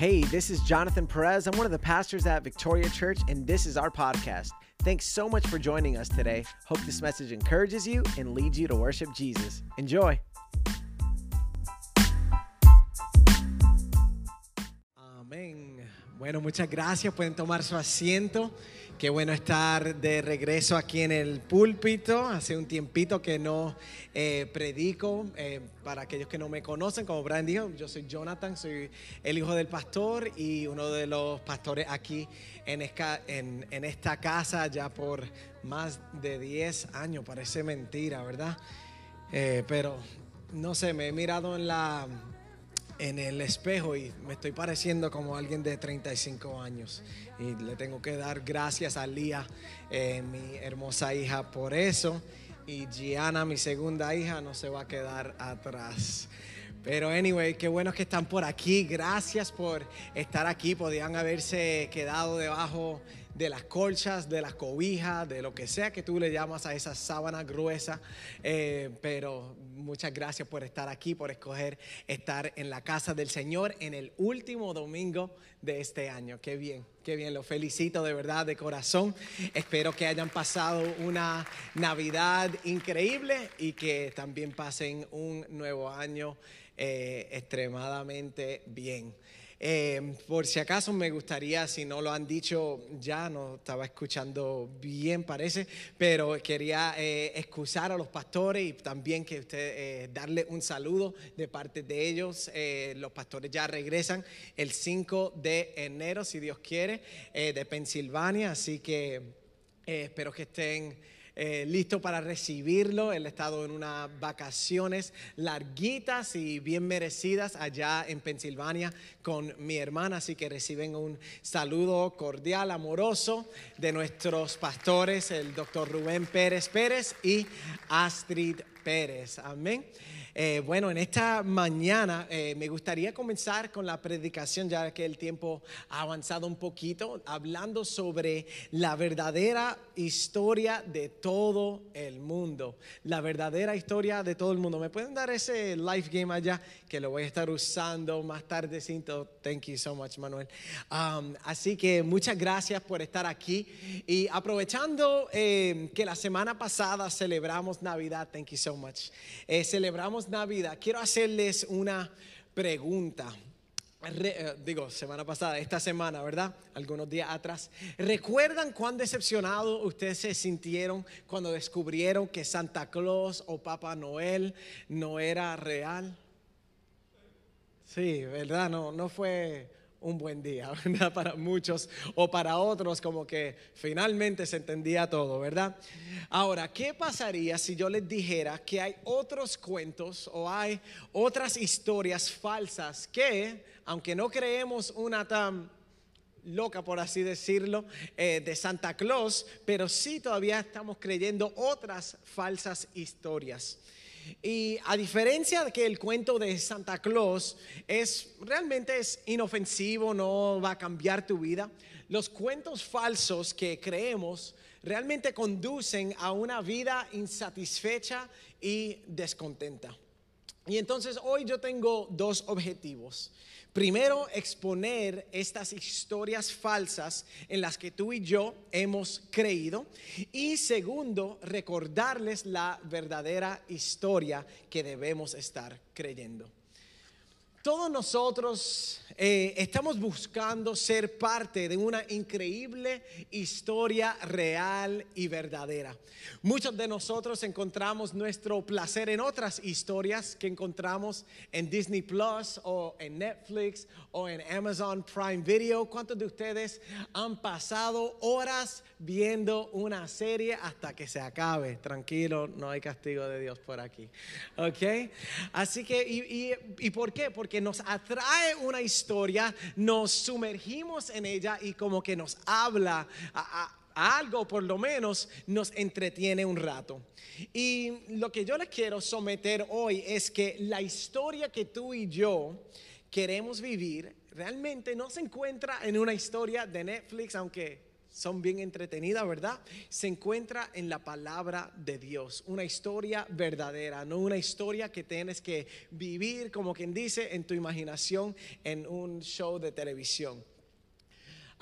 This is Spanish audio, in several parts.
Hey, this is Jonathan Perez. I'm one of the pastors at Victoria Church, and this is our podcast. Thanks so much for joining us today. Hope this message encourages you and leads you to worship Jesus. Enjoy. Amén. Bueno, muchas gracias. Pueden tomar su asiento. Qué bueno estar de regreso aquí en el púlpito. Hace un tiempito que no eh, predico. Eh, para aquellos que no me conocen, como Brian dijo, yo soy Jonathan, soy el hijo del pastor y uno de los pastores aquí en esta, casa ya por más de 10 años. Parece mentira, ¿verdad? Eh, pero no sé, me he mirado en la en el espejo y me estoy pareciendo como alguien de 35 años. Y le tengo que dar gracias a Lía, eh, mi hermosa hija, por eso. Y Gianna, mi segunda hija, no se va a quedar atrás. Pero anyway, qué bueno que están por aquí. Gracias por estar aquí. Podían haberse quedado debajo de las colchas, de las cobijas, de lo que sea que tú le llamas a esa sábana gruesa. Eh, pero muchas gracias por estar aquí, por escoger estar en la casa del Señor en el último domingo de este año. Qué bien, qué bien. Lo felicito de verdad, de corazón. Espero que hayan pasado una Navidad increíble y que también pasen un nuevo año eh, extremadamente bien. Eh, por si acaso me gustaría, si no lo han dicho ya, no estaba escuchando bien parece, pero quería eh, excusar a los pastores y también que usted eh, darle un saludo de parte de ellos. Eh, los pastores ya regresan el 5 de enero, si Dios quiere, de Pensilvania, así que espero que estén eh, listo para recibirlo. Él ha estado en unas vacaciones larguitas y bien merecidas allá en Pensilvania con mi hermana, así que reciben un saludo cordial, amoroso de nuestros pastores, el doctor Rubén Pérez Pérez y Astrid Pérez. Amén. Eh, bueno, en esta mañana eh, me gustaría comenzar con la predicación, ya que el tiempo ha avanzado un poquito, hablando sobre la verdadera historia de todo el mundo. La verdadera historia de todo el mundo. ¿Me pueden dar ese live game allá? Que lo voy a estar usando más tardecito. Thank you so much, Manuel. Um, así que muchas gracias por estar aquí. Y aprovechando eh, que la semana pasada celebramos Navidad, thank you so much. Eh, celebramos Navidad. Quiero hacerles una pregunta. Re- eh, digo, semana pasada, esta semana, ¿verdad? Algunos días atrás. ¿Recuerdan cuán decepcionados ustedes se sintieron cuando descubrieron que Santa Claus o Papá Noel no era real? Sí, ¿verdad? No, no fue un buen día, ¿verdad? Para muchos o para otros como que finalmente se entendía todo, ¿verdad? Ahora, ¿qué pasaría si yo les dijera que hay otros cuentos o hay otras historias falsas que, aunque no creemos una tan loca, por así decirlo, eh, de Santa Claus, pero sí todavía estamos creyendo otras falsas historias. Y a diferencia de que el cuento de Santa Claus es realmente es inofensivo, no va a cambiar tu vida, los cuentos falsos que creemos realmente conducen a una vida insatisfecha y descontenta. Y entonces hoy yo tengo dos objetivos. Primero, exponer estas historias falsas en las que tú y yo hemos creído. Y segundo, recordarles la verdadera historia que debemos estar creyendo. Todos nosotros eh, estamos buscando ser parte de una increíble historia real y verdadera. Muchos de nosotros encontramos nuestro placer en otras historias que encontramos en Disney Plus o en Netflix o en Amazon Prime Video. ¿Cuántos de ustedes han pasado horas viendo una serie hasta que se acabe? Tranquilo, no hay castigo de Dios por aquí. ¿Ok? Así que, ¿y, y, y por qué? Porque nos atrae una historia, nos sumergimos en ella y como que nos habla a, a- algo, por lo menos nos entretiene un rato. Y lo que yo les quiero someter hoy es que la historia que tú y yo queremos vivir realmente no se encuentra en una historia de Netflix, aunque son bien entretenidas, ¿verdad? Se encuentra en la palabra de Dios, una historia verdadera, no una historia que tienes que vivir, como quien dice, en tu imaginación en un show de televisión.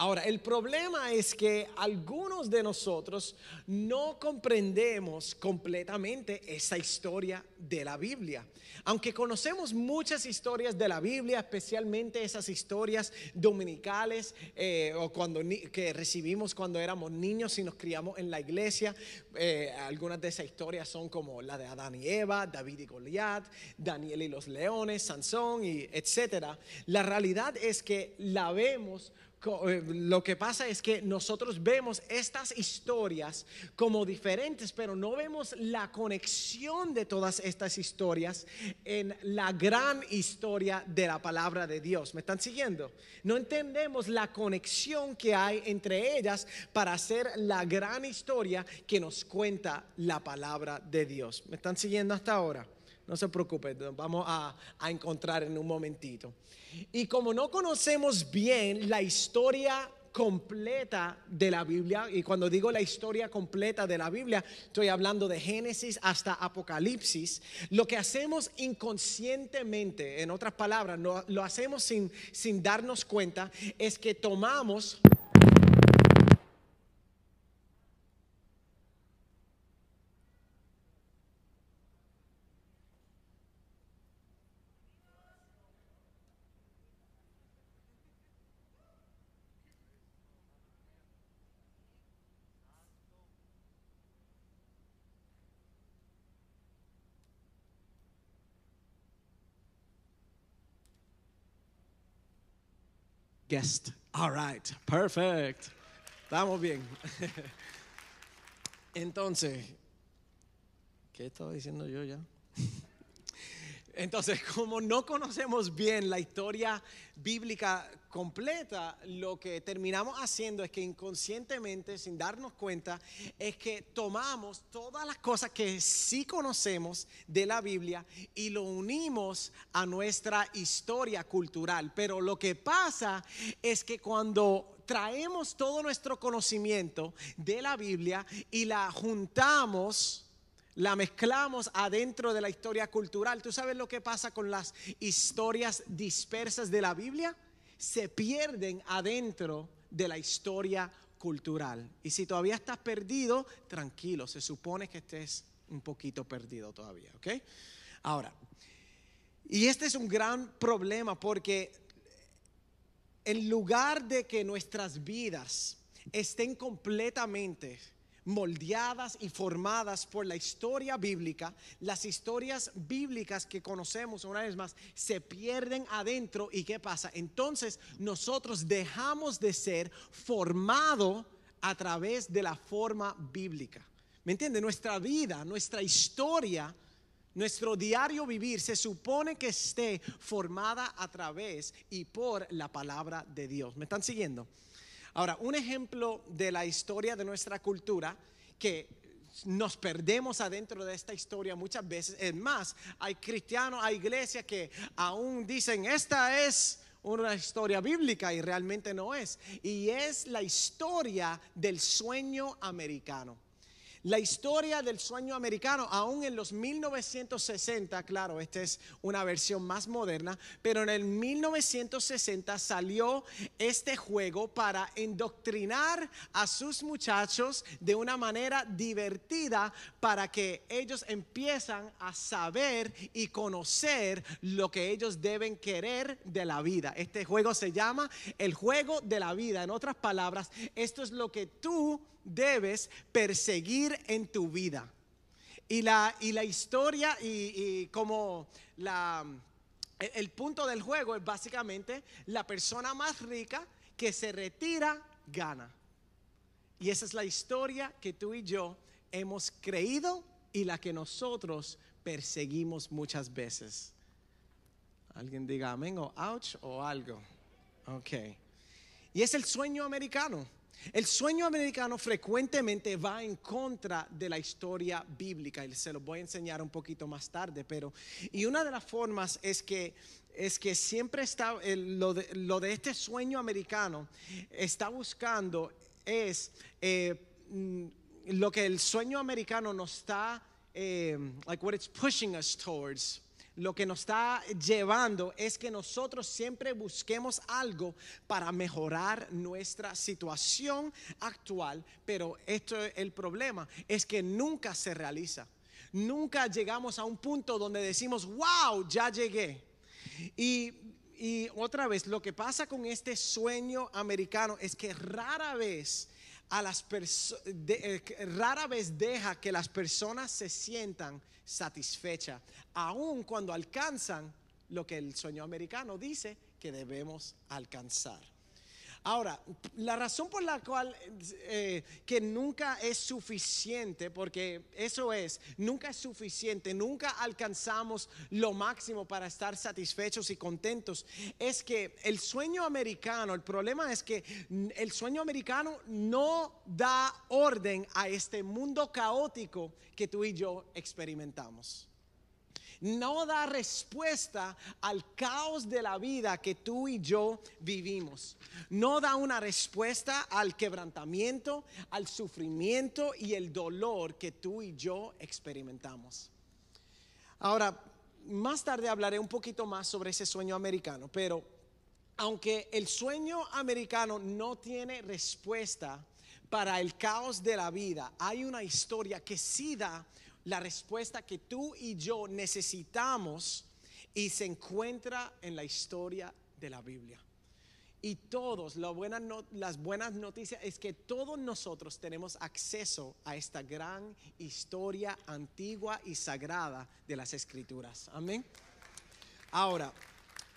Ahora, el problema es que algunos de nosotros no comprendemos completamente esa historia de la Biblia. Aunque conocemos muchas historias de la Biblia, especialmente esas historias dominicales eh, o cuando que recibimos cuando éramos niños y nos criamos en la iglesia, eh, algunas de esas historias son como la de Adán y Eva, David y Goliat, Daniel y los leones, Sansón y etcétera. La realidad es que la vemos lo que pasa es que nosotros vemos estas historias como diferentes, pero no vemos la conexión de todas estas historias en la gran historia de la palabra de Dios. ¿Me están siguiendo? No entendemos la conexión que hay entre ellas para hacer la gran historia que nos cuenta la palabra de Dios. ¿Me están siguiendo hasta ahora? No se preocupen, vamos a, a encontrar en un momentito. Y como no conocemos bien la historia completa de la Biblia, y cuando digo la historia completa de la Biblia, estoy hablando de Génesis hasta Apocalipsis, lo que hacemos inconscientemente, en otras palabras, no, lo hacemos sin, sin darnos cuenta, es que tomamos guest. All right, perfect. Estamos bien. Entonces, ¿qué estaba diciendo yo ya? Entonces, como no conocemos bien la historia bíblica completa, lo que terminamos haciendo es que inconscientemente, sin darnos cuenta, es que tomamos todas las cosas que sí conocemos de la Biblia y lo unimos a nuestra historia cultural. Pero lo que pasa es que cuando traemos todo nuestro conocimiento de la Biblia y la juntamos, la mezclamos adentro de la historia cultural. ¿Tú sabes lo que pasa con las historias dispersas de la Biblia? Se pierden adentro de la historia cultural. Y si todavía estás perdido, tranquilo, se supone que estés un poquito perdido todavía, ¿ok? Ahora, y este es un gran problema porque en lugar de que nuestras vidas estén completamente moldeadas y formadas por la historia bíblica, las historias bíblicas que conocemos una vez más se pierden adentro y ¿qué pasa? Entonces nosotros dejamos de ser formado a través de la forma bíblica. ¿Me entiende? Nuestra vida, nuestra historia, nuestro diario vivir se supone que esté formada a través y por la palabra de Dios. ¿Me están siguiendo? Ahora, un ejemplo de la historia de nuestra cultura que nos perdemos adentro de esta historia muchas veces. Es más, hay cristianos, hay iglesias que aún dicen, esta es una historia bíblica y realmente no es. Y es la historia del sueño americano. La historia del sueño americano, aún en los 1960, claro, esta es una versión más moderna, pero en el 1960 salió este juego para indoctrinar a sus muchachos de una manera divertida para que ellos empiezan a saber y conocer lo que ellos deben querer de la vida. Este juego se llama el juego de la vida. En otras palabras, esto es lo que tú debes perseguir en tu vida. Y la, y la historia y, como la, el, punto del juego es básicamente la persona más rica que se retira gana. Y esa es la historia que tú y yo hemos creído y la que nosotros perseguimos muchas veces. Alguien diga amén o ouch o algo. Ok. Y es el sueño americano. El sueño americano frecuentemente va en contra de la historia bíblica y se lo voy a enseñar un poquito más tarde, pero y una de las formas es que es que siempre está lo, de, este sueño americano está buscando es eh, mm, lo que el sueño americano nos está, eh, like what it's pushing us towards. Lo que nos está llevando es que nosotros siempre busquemos algo para mejorar nuestra situación actual, pero esto es el problema, es que nunca se realiza. Nunca llegamos a un punto donde decimos, wow, ya llegué. Y, y otra vez, lo que pasa con este sueño americano es que rara vez a las eh, rara vez deja que las personas se sientan satisfechas, aun cuando alcanzan lo que el sueño americano dice que debemos alcanzar. Ahora, la razón por la cual eh, que nunca es suficiente, porque eso es, nunca es suficiente, nunca alcanzamos lo máximo para estar satisfechos y contentos, es que el sueño americano, el problema es que el sueño americano no da orden a este mundo caótico que tú y yo experimentamos no da respuesta al caos de la vida que tú y yo vivimos. No da una respuesta al quebrantamiento, al sufrimiento y el dolor que tú y yo experimentamos. Ahora, más tarde hablaré un poquito más sobre ese sueño americano, pero aunque el sueño americano no tiene respuesta para el caos de la vida, hay una historia que sí da la respuesta que tú y yo necesitamos y se encuentra en la historia de la Biblia. Y todos, las buenas noticias es que todos nosotros tenemos acceso a esta gran historia antigua y sagrada de las escrituras. Amén. Ahora,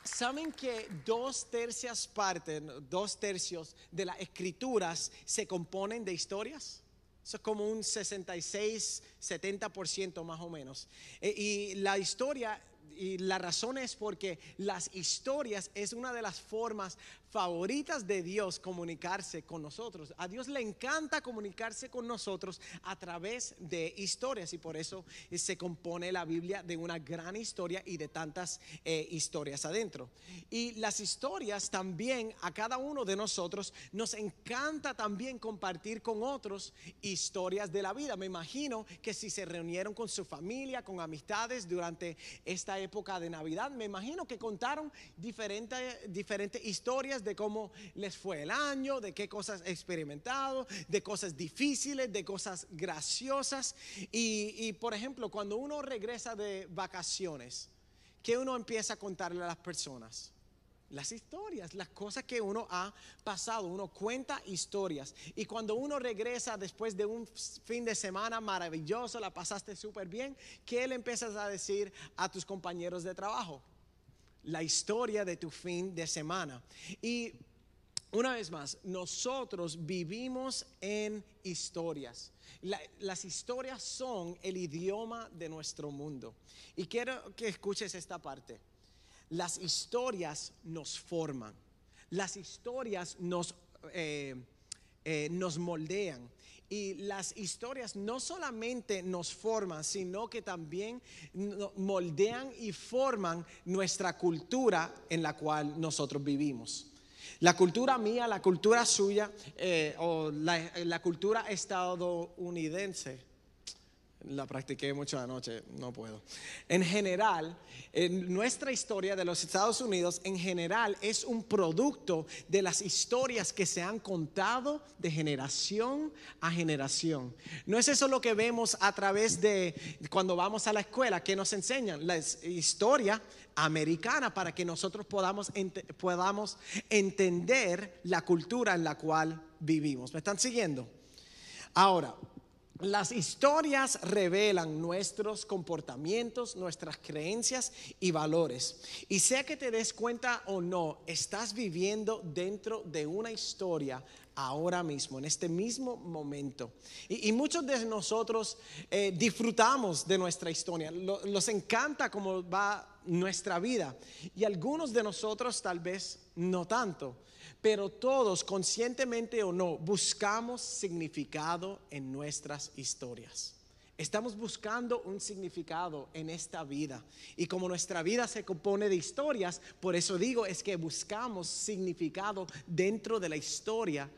¿saben que dos tercias partes, dos tercios de las escrituras se componen de historias? Eso es como un 66, 70% más o menos. E- y la historia, y la razón es porque las historias es una de las formas favoritas de Dios comunicarse con nosotros. A Dios le encanta comunicarse con nosotros a través de historias y por eso eh, se compone la Biblia de una gran historia y de tantas eh, historias adentro. Y las historias también a cada uno de nosotros nos encanta también compartir con otros historias de la vida. Me imagino que si se reunieron con su familia, con amistades durante esta época de Navidad, me imagino que contaron diferentes, diferentes historias de cómo les fue el año, de qué cosas experimentado, de cosas difíciles, de cosas graciosas. Y, y, por ejemplo, cuando uno regresa de vacaciones, ¿qué uno empieza a contarle a las personas? Las historias, las cosas que uno ha pasado, uno cuenta historias. Y cuando uno regresa después de un fin de semana maravilloso, la pasaste súper bien, ¿qué le empiezas a decir a tus compañeros de trabajo? La historia de tu fin de semana. Y una vez más, nosotros vivimos en historias. La- las historias son el idioma de nuestro mundo. Y quiero que escuches esta parte. Las historias nos forman. Las historias nos, eh, eh, nos moldean. Y las historias no solamente nos forman, sino que también moldean y forman nuestra cultura en la cual nosotros vivimos. La cultura mía, la cultura suya eh, o la, la cultura estadounidense la practiqué mucho anoche, no puedo. En general, en nuestra historia de los Estados Unidos, en general, es un producto de las historias que se han contado de generación a generación. No es eso lo que vemos a través de cuando vamos a la escuela, que nos enseñan la historia americana para que nosotros podamos, podamos entender la cultura en la cual vivimos. ¿Me están siguiendo? Ahora, las historias revelan nuestros comportamientos, nuestras creencias y valores. Y sea que te des cuenta o no, estás viviendo dentro de una historia ahora mismo, en este mismo momento. Y, muchos de nosotros eh, disfrutamos de nuestra historia, nos encanta cómo va nuestra vida. Y algunos de nosotros tal vez no tanto pero todos, conscientemente o no, buscamos significado en nuestras historias. Estamos buscando un significado en esta vida. Y como nuestra vida se compone de historias, por eso digo, es que buscamos significado dentro de la historia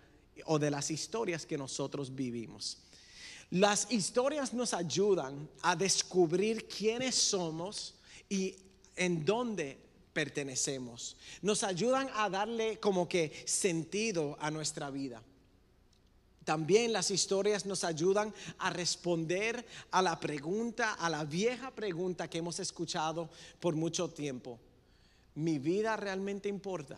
o de las historias que nosotros vivimos. Las historias nos ayudan a descubrir quiénes somos y en dónde pertenecemos. Nos ayudan a darle como que sentido a nuestra vida. También las historias nos ayudan a responder a la pregunta, a la vieja pregunta que hemos escuchado por mucho tiempo. ¿Mi vida realmente importa?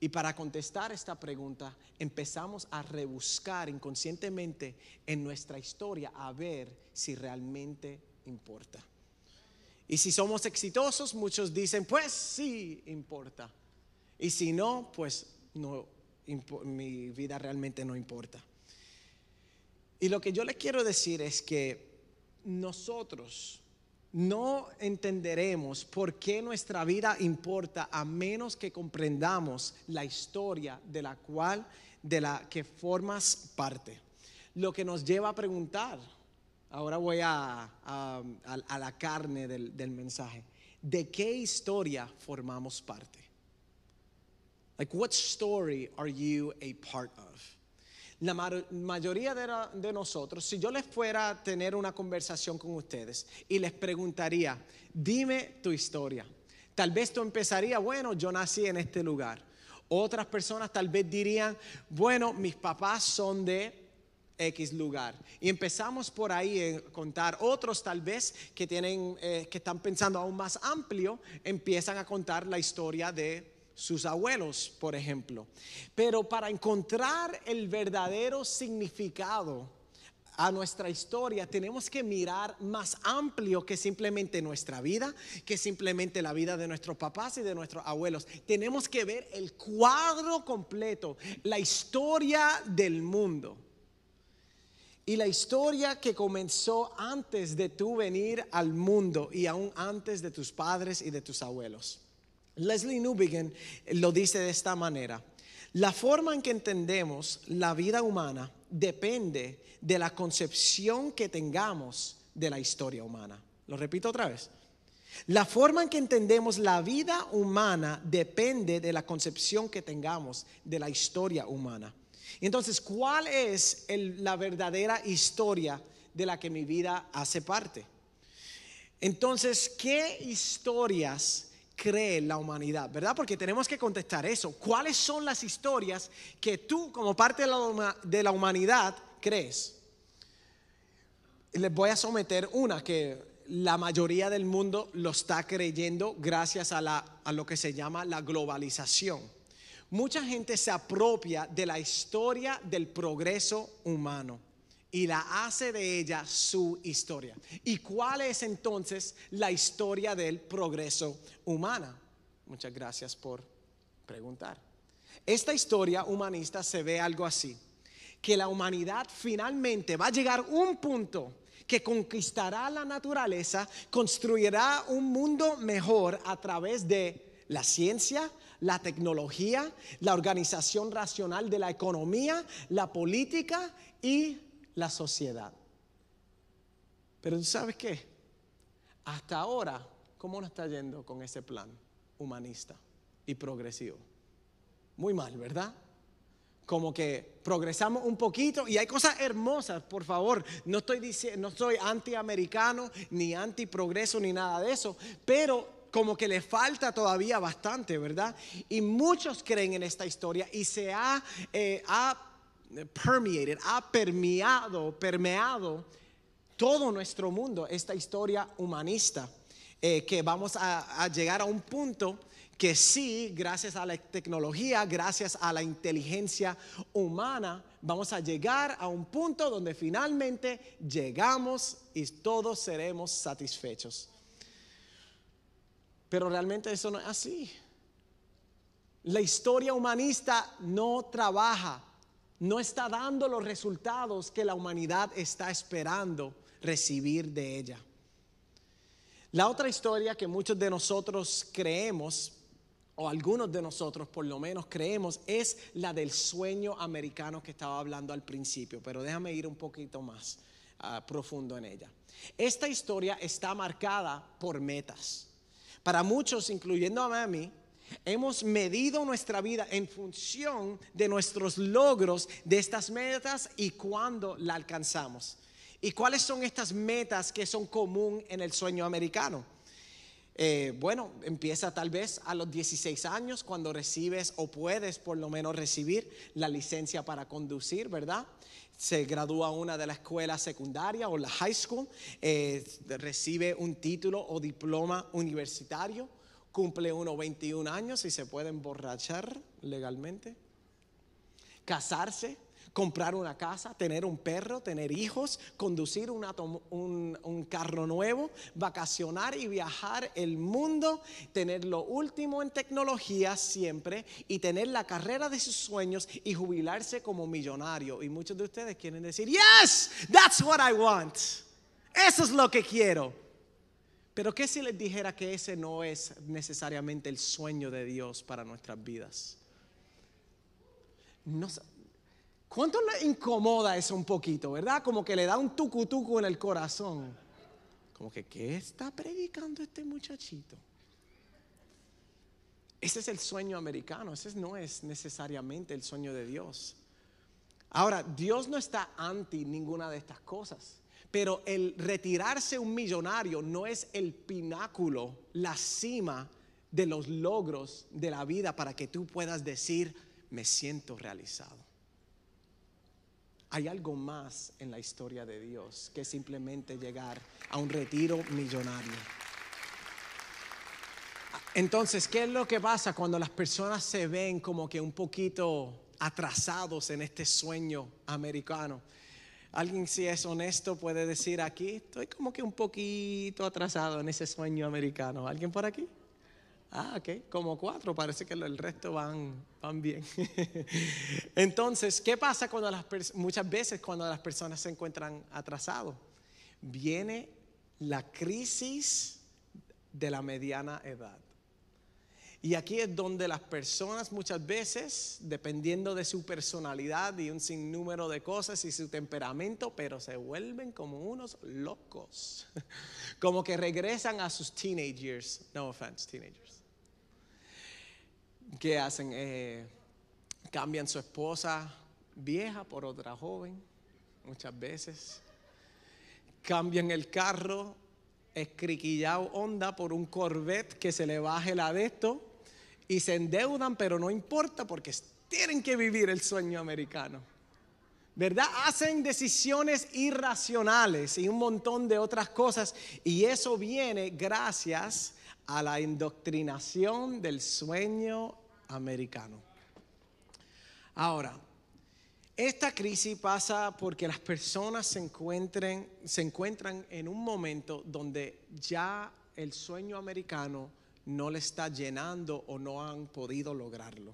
Y para contestar esta pregunta empezamos a rebuscar inconscientemente en nuestra historia a ver si realmente importa. Y si somos exitosos, muchos dicen, pues sí importa. Y si no, pues mi vida realmente no importa. Y lo que yo le quiero decir es que nosotros no entenderemos por qué nuestra vida importa a menos que comprendamos la historia de la cual, de la que formas parte. Lo que nos lleva a preguntar, ahora voy a, a, la carne del, del mensaje, ¿de qué historia formamos parte? Like, what story are you a part of? La mayoría de, nosotros, si yo les fuera a tener una conversación con ustedes y les preguntaría, dime tu historia, tal vez tú empezaría, bueno, yo nací en este lugar. Otras personas tal vez dirían, bueno, mis papás son de X lugar. Y empezamos por ahí a contar. Otros tal vez que tienen, eh, que están pensando aún más amplio, empiezan a contar la historia de sus abuelos, por ejemplo. Pero para encontrar el verdadero significado a nuestra historia, tenemos que mirar más amplio que simplemente nuestra vida, que simplemente la vida de nuestros papás y de nuestros abuelos. Tenemos que ver el cuadro completo, la historia del mundo. Y la historia que comenzó antes de tú venir al mundo y aún antes de tus padres y de tus abuelos. Leslie Newbegin lo dice de esta manera. La forma en que entendemos la vida humana depende de la concepción que tengamos de la historia humana. Lo repito otra vez. La forma en que entendemos la vida humana depende de la concepción que tengamos de la historia humana. Entonces, ¿cuál es la verdadera historia de la que mi vida hace parte? Entonces, ¿qué historias cree la humanidad, ¿verdad? Porque tenemos que contestar eso. ¿Cuáles son las historias que tú como parte de la, humanidad crees? Les voy a someter una que la mayoría del mundo lo está creyendo gracias a, a lo que se llama la globalización. Mucha gente se apropia de la historia del progreso humano y la hace de ella su historia. ¿Y cuál es entonces la historia del progreso humana? Muchas gracias por preguntar. Esta historia humanista se ve algo así, que la humanidad finalmente va a llegar un punto que conquistará la naturaleza, construirá un mundo mejor a través de la ciencia, la tecnología, la organización racional de la economía, la política y la sociedad. Pero tú sabes qué? Hasta ahora, ¿cómo nos está yendo con ese plan humanista y progresivo? Muy mal, ¿verdad? Como que progresamos un poquito y hay cosas hermosas, por favor. No estoy diciendo, no soy antiamericano, ni anti-progreso, ni nada de eso, pero como que le falta todavía bastante, ¿verdad? Y muchos creen en esta historia y se ha, eh, ha permeated, ha permeado, permeado todo nuestro mundo, esta historia humanista, eh, que vamos a, llegar a un punto que sí, gracias a la tecnología, gracias a la inteligencia humana, vamos a llegar a un punto donde finalmente llegamos y todos seremos satisfechos. Pero realmente eso no es así. La historia humanista no trabaja no está dando los resultados que la humanidad está esperando recibir de ella. La otra historia que muchos de nosotros creemos, o algunos de nosotros por lo menos creemos, es la del sueño americano que estaba hablando al principio, pero déjame ir un poquito más ah, profundo en ella. Esta historia está marcada por metas. Para muchos, incluyendo a mí, Hemos medido nuestra vida en función de nuestros logros de estas metas y cuándo la alcanzamos. ¿Y cuáles son estas metas que son común en el sueño americano? Eh, bueno, empieza tal vez a los 16 años cuando recibes o puedes por lo menos recibir la licencia para conducir, ¿verdad? Se gradúa una de la escuela secundaria o la high school, eh, recibe un título o diploma universitario, cumple uno 21 años y se puede emborrachar legalmente, casarse, comprar una casa, tener un perro, tener hijos, conducir un, carro nuevo, vacacionar y viajar el mundo, tener lo último en tecnología siempre y tener la carrera de sus sueños y jubilarse como millonario. Y muchos de ustedes quieren decir, yes, that's what I want. Eso es lo que quiero. Pero ¿qué si les dijera que ese no es necesariamente el sueño de Dios para nuestras vidas? No, ¿Cuánto le incomoda eso un poquito, verdad? Como que le da un tucutuco en el corazón. Como que, ¿qué está predicando este muchachito? Ese es el sueño americano, ese no es necesariamente el sueño de Dios. Ahora, Dios no está anti ninguna de estas cosas, pero el retirarse un millonario no es el pináculo, la cima de los logros de la vida para que tú puedas decir, me siento realizado. Hay algo más en la historia de Dios que simplemente llegar a un retiro millonario. Entonces, ¿qué es lo que pasa cuando las personas se ven como que un poquito atrasados en este sueño americano? Alguien si es honesto puede decir aquí, estoy como que un poquito atrasado en ese sueño americano. ¿Alguien por aquí? Ah, ok, como cuatro, parece que el resto van, van bien. Entonces, ¿qué pasa cuando muchas veces cuando las personas se encuentran atrasados? Viene la crisis de la mediana edad. Y aquí es donde las personas muchas veces, dependiendo de su personalidad y un sinnúmero de cosas y su temperamento, pero se vuelven como unos locos. Como que regresan a sus teenagers. No offense, teenagers. ¿Qué hacen? Eh, cambian su esposa vieja por otra joven, muchas veces. Cambian el carro escriquillado Honda por un Corvette que se le baje la de esto y se endeudan, pero no importa porque tienen que vivir el sueño americano. ¿Verdad? Hacen decisiones irracionales y un montón de otras cosas y eso viene gracias a la indoctrinación del sueño americano. Ahora, esta crisis pasa porque las personas se, encuentren, se encuentran en un momento donde ya el sueño americano no le está llenando o no han podido lograrlo.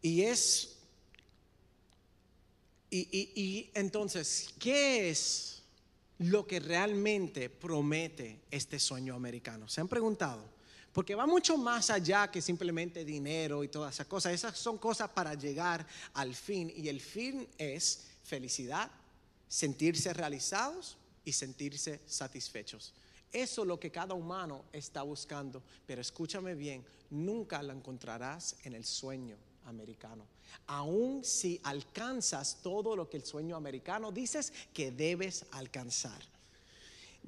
Y es, y, y entonces, ¿qué es lo que realmente promete este sueño americano? ¿Se han preguntado? Porque va mucho más allá que simplemente dinero y todas esas cosas. Esas son cosas para llegar al fin. Y el fin es felicidad, sentirse realizados y sentirse satisfechos. Eso es lo que cada humano está buscando. Pero escúchame bien, nunca lo encontrarás en el sueño americano. Aun si alcanzas todo lo que el sueño americano dices que debes alcanzar.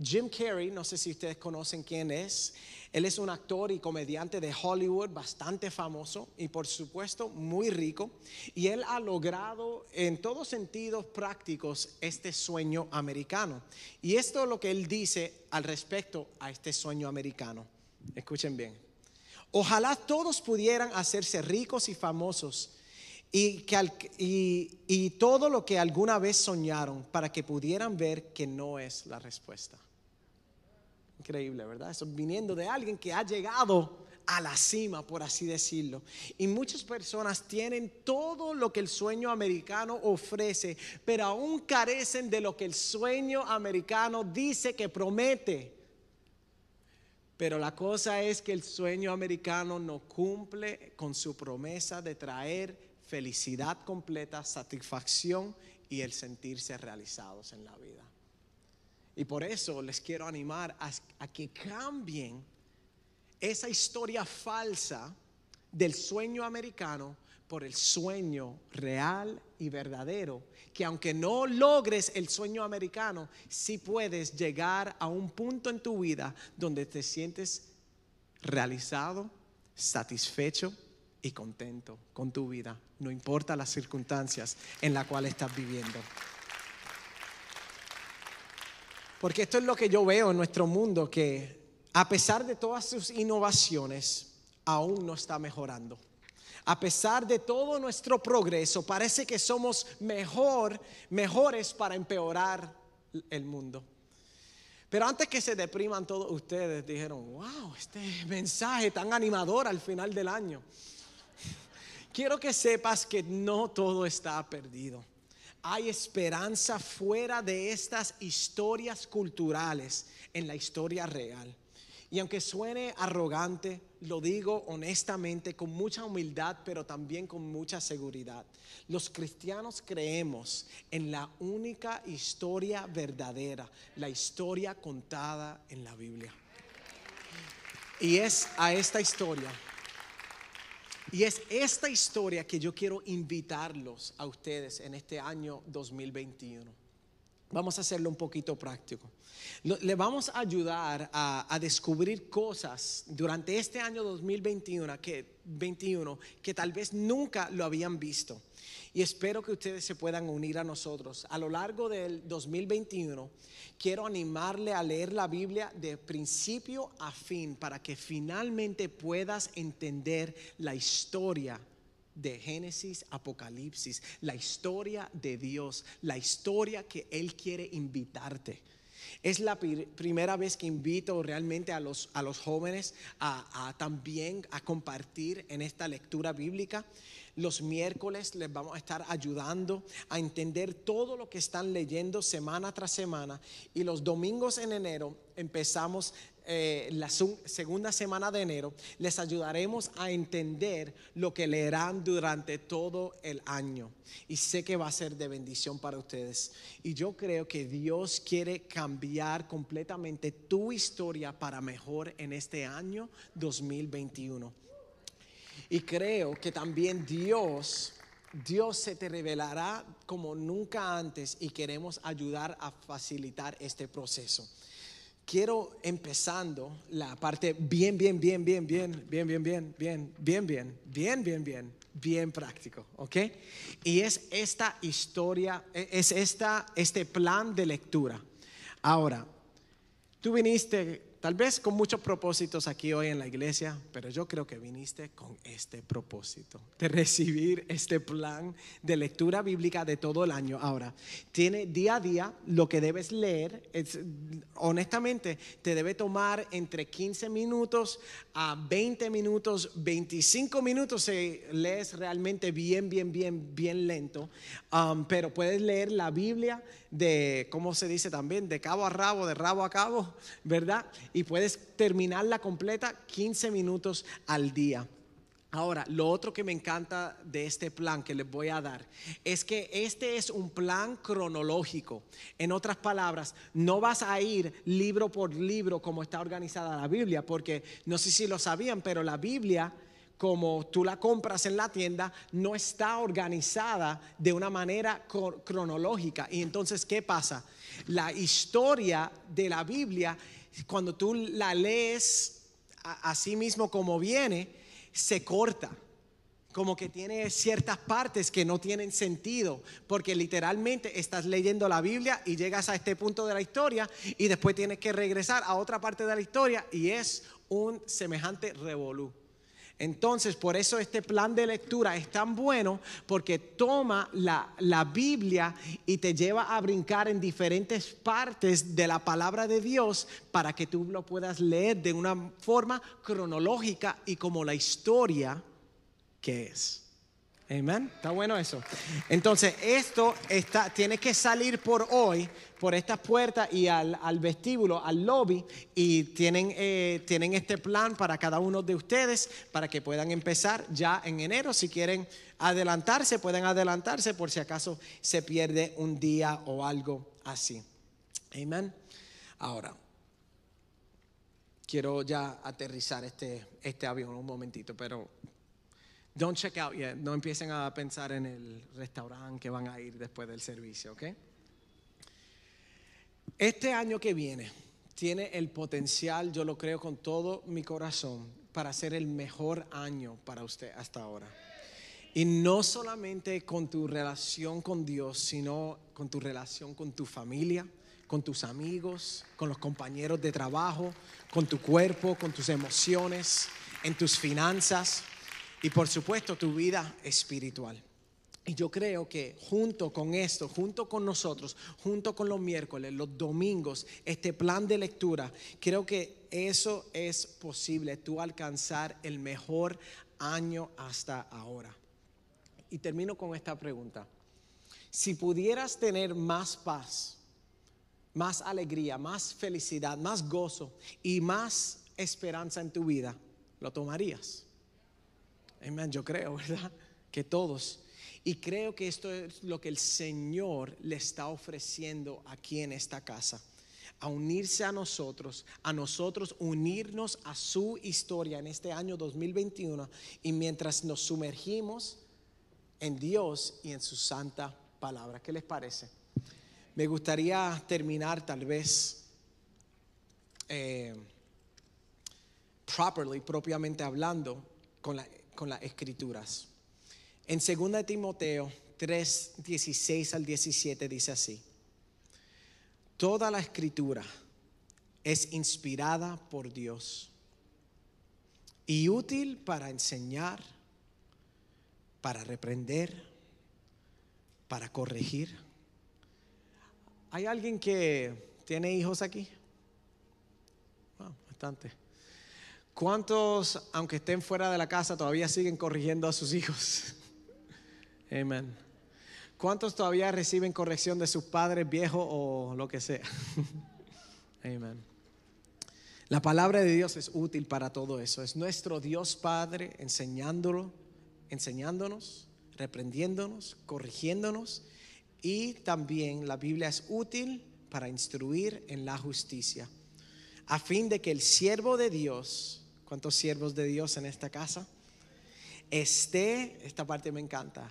Jim Carrey, no sé si ustedes conocen quién es, él es un actor y comediante de Hollywood bastante famoso y por supuesto muy rico. Y él ha logrado en todos sentidos prácticos este sueño americano. Y esto es lo que él dice al respecto a este sueño americano. Escuchen bien. Ojalá todos pudieran hacerse ricos y famosos y, que, y todo lo que alguna vez soñaron para que pudieran ver que no es la respuesta. Increíble, ¿verdad? Eso viniendo de alguien que ha llegado a la cima, por así decirlo. Y muchas personas tienen todo lo que el sueño americano ofrece, pero aún carecen de lo que el sueño americano dice que promete. Pero la cosa es que el sueño americano no cumple con su promesa de traer felicidad completa, satisfacción y el sentirse realizados en la vida. Y por eso les quiero animar a, que cambien esa historia falsa del sueño americano por el sueño real y verdadero, que aunque no logres el sueño americano, sí puedes llegar a un punto en tu vida donde te sientes realizado, satisfecho y contento con tu vida, no importa las circunstancias en las cuales estás viviendo. Porque esto es lo que yo veo en nuestro mundo, que a pesar de todas sus innovaciones, aún no está mejorando. A pesar de todo nuestro progreso, parece que somos mejor, mejores para empeorar el mundo. Pero antes que se depriman todos ustedes, dijeron, wow, este mensaje tan animador al final del año. Quiero que sepas que no todo está perdido hay esperanza fuera de estas historias culturales en la historia real. Y aunque suene arrogante, lo digo honestamente, con mucha humildad, pero también con mucha seguridad. Los cristianos creemos en la única historia verdadera, la historia contada en la Biblia. Y es a esta historia y es esta historia que yo quiero invitarlos a ustedes en este año 2021. Vamos a hacerlo un poquito práctico. Le vamos a ayudar a, descubrir cosas durante este año 2021 que, 21, que tal vez nunca lo habían visto. Y espero que ustedes se puedan unir a nosotros. A lo largo del 2021, quiero animarle a leer la Biblia de principio a fin para que finalmente puedas entender la historia de Génesis, Apocalipsis, la historia de Dios, la historia que Él quiere invitarte. Es la primera vez que invito realmente a los, a los jóvenes a también a compartir en esta lectura bíblica. Los miércoles les vamos a estar ayudando a entender todo lo que están leyendo semana tras semana. Y los domingos en enero empezamos eh, la segunda semana de enero, les ayudaremos a entender lo que leerán durante todo el año. Y sé que va a ser de bendición para ustedes. Y yo creo que Dios quiere cambiar completamente tu historia para mejor en este año 2021. Y creo que también Dios, Dios se te revelará como nunca antes y queremos ayudar a facilitar este proceso. Quiero empezando la parte bien, bien, bien, bien, bien, bien, bien, bien, bien, bien, bien, bien, bien, bien, bien práctico, ¿ok? Y es esta historia, es esta, este plan de lectura. Ahora, tú viniste Tal vez con muchos propósitos aquí hoy en la iglesia, pero yo creo que viniste con este propósito, de recibir este plan de lectura bíblica de todo el año. Ahora, tiene día a día lo que debes leer, honestamente, te debe tomar entre 15 minutos a 20 minutos, 25 minutos si lees realmente bien, bien, bien, bien lento, um, pero puedes leer la Biblia de, ¿cómo se dice también? De cabo a rabo, de rabo a cabo, ¿verdad? Y puedes terminarla completa 15 minutos al día. Ahora, lo otro que me encanta de este plan que les voy a dar es que este es un plan cronológico. En otras palabras, no vas a ir libro por libro como está organizada la Biblia, porque no sé si lo sabían, pero la Biblia como tú la compras en la tienda, no está organizada de una manera cronológica. Y entonces, ¿qué pasa? La historia de la Biblia, cuando tú la lees así mismo como viene, se corta como que tiene ciertas partes que no tienen sentido, porque literalmente estás leyendo la Biblia y llegas a este punto de la historia y después tienes que regresar a otra parte de la historia y es un semejante revolú. Entonces, por eso este plan de lectura es tan bueno porque toma la, la, Biblia y te lleva a brincar en diferentes partes de la palabra de Dios para que tú lo puedas leer de una forma cronológica y como la historia que es. Amén. Está bueno eso. Entonces, esto está, tiene que salir por hoy, por estas puertas y al, vestíbulo, al lobby. Y tienen, eh, tienen este plan para cada uno de ustedes para que puedan empezar ya en enero. Si quieren adelantarse, pueden adelantarse por si acaso se pierde un día o algo así. Amén. Ahora, quiero ya aterrizar este, este avión un momentito, pero Don't check out yet. No empiecen a pensar en el restaurante que van a ir después del servicio, ¿ok? Este año que viene tiene el potencial, yo lo creo con todo mi corazón, para ser el mejor año para usted hasta ahora. Y no solamente con tu relación con Dios, sino con tu relación con tu familia, con tus amigos, con los compañeros de trabajo, con tu cuerpo, con tus emociones, en tus finanzas y por supuesto tu vida espiritual. Y yo creo que junto con esto, junto con nosotros, junto con los miércoles, los domingos, este plan de lectura, creo que eso es posible, tú alcanzar el mejor año hasta ahora. Y termino con esta pregunta. Si pudieras tener más paz, más alegría, más felicidad, más gozo y más esperanza en tu vida, ¿lo tomarías? Amén, yo creo, ¿verdad? Que todos. Y creo que esto es lo que el Señor le está ofreciendo aquí en esta casa. A unirse a nosotros, a nosotros unirnos a su historia en este año 2021 y mientras nos sumergimos en Dios y en su santa palabra. ¿Qué les parece? Me gustaría terminar tal vez eh, properly, propiamente hablando, con, la, con las escrituras. En 2 Timoteo 3, 16 al 17 dice así, toda la escritura es inspirada por Dios y útil para enseñar, para reprender, para corregir. ¿Hay alguien que tiene hijos aquí? bastante. ¿Cuántos, aunque estén fuera de la casa, todavía siguen corrigiendo a sus hijos? Amén. ¿Cuántos todavía reciben corrección de sus padres viejos o lo que sea? Amén. La palabra de Dios es útil para todo eso. Es nuestro Dios Padre enseñándolo, enseñándonos, reprendiéndonos, corrigiéndonos. Y también la Biblia es útil para instruir en la justicia, a fin de que el siervo de Dios, ¿cuántos siervos de Dios en esta casa? Esté, esta parte me encanta,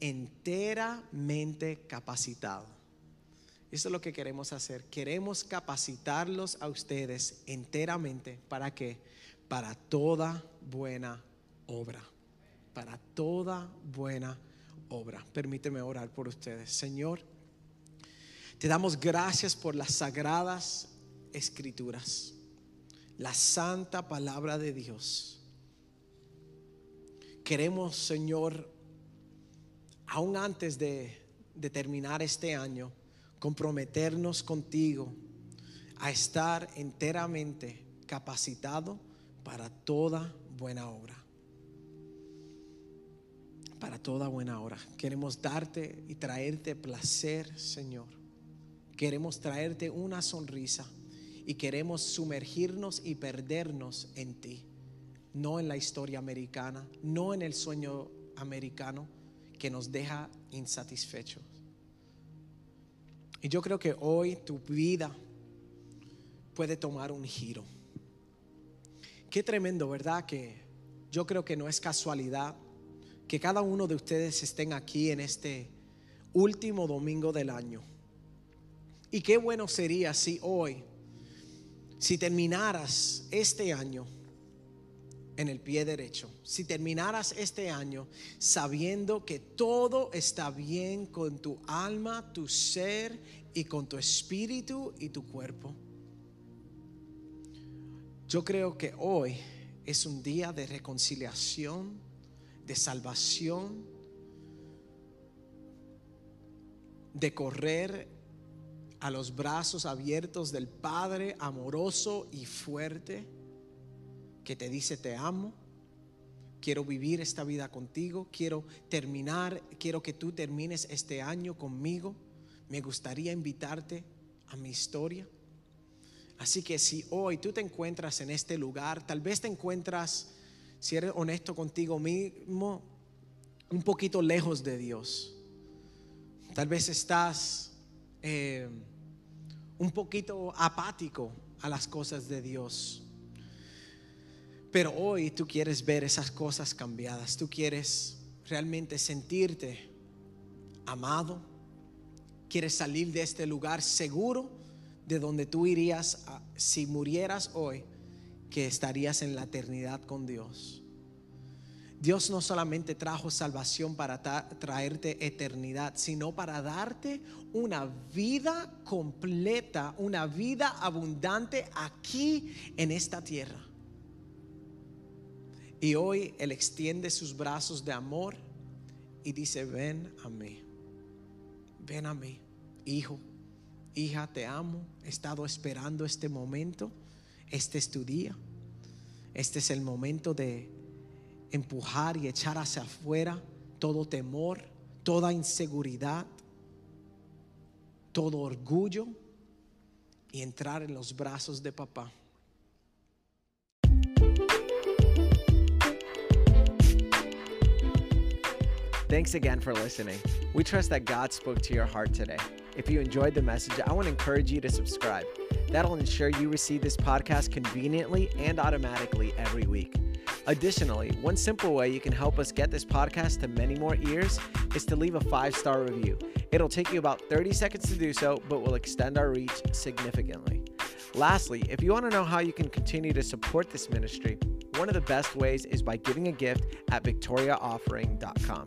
enteramente capacitado. Eso es lo que queremos hacer. Queremos capacitarlos a ustedes enteramente. ¿Para qué? Para toda buena obra. Para toda buena obra. Permíteme orar por ustedes. Señor, te damos gracias por las sagradas escrituras. La santa palabra de Dios. Queremos, Señor, aún antes de, terminar este año, comprometernos contigo a estar enteramente capacitado para toda buena obra. Para toda buena obra. Queremos darte y traerte placer, Señor. Queremos traerte una sonrisa y queremos sumergirnos y perdernos en ti. No en la historia americana, no en el sueño americano que nos deja insatisfechos. Y yo creo que hoy tu vida puede tomar un giro. Qué tremendo, ¿verdad? Que yo creo que no es casualidad que cada uno de ustedes estén aquí en este último domingo del año. Y qué bueno sería si hoy, si terminaras este año, en el pie derecho. Si terminaras este año sabiendo que todo está bien con tu alma, tu ser y con tu espíritu y tu cuerpo. Yo creo que hoy es un día de reconciliación, de salvación, de correr a los brazos abiertos del Padre amoroso y fuerte que te dice te amo, quiero vivir esta vida contigo, quiero terminar, quiero que tú termines este año conmigo, me gustaría invitarte a mi historia. Así que si hoy tú te encuentras en este lugar, tal vez te encuentras, si eres honesto contigo mismo, un poquito lejos de Dios. Tal vez estás eh, un poquito apático a las cosas de Dios. Pero hoy tú quieres ver esas cosas cambiadas. Tú quieres realmente sentirte amado. Quieres salir de este lugar seguro de donde tú irías si murieras hoy, que estarías en la eternidad con Dios. Dios no solamente trajo salvación para traerte eternidad, sino para darte una vida completa, una vida abundante aquí en esta tierra. Y hoy Él extiende sus brazos de amor y dice, ven a mí, ven a mí, hijo, hija, te amo, he estado esperando este momento, este es tu día, este es el momento de empujar y echar hacia afuera todo temor, toda inseguridad, todo orgullo y entrar en los brazos de papá. Thanks again for listening. We trust that God spoke to your heart today. If you enjoyed the message, I want to encourage you to subscribe. That'll ensure you receive this podcast conveniently and automatically every week. Additionally, one simple way you can help us get this podcast to many more ears is to leave a five star review. It'll take you about 30 seconds to do so, but will extend our reach significantly. Lastly, if you want to know how you can continue to support this ministry, one of the best ways is by giving a gift at victoriaoffering.com.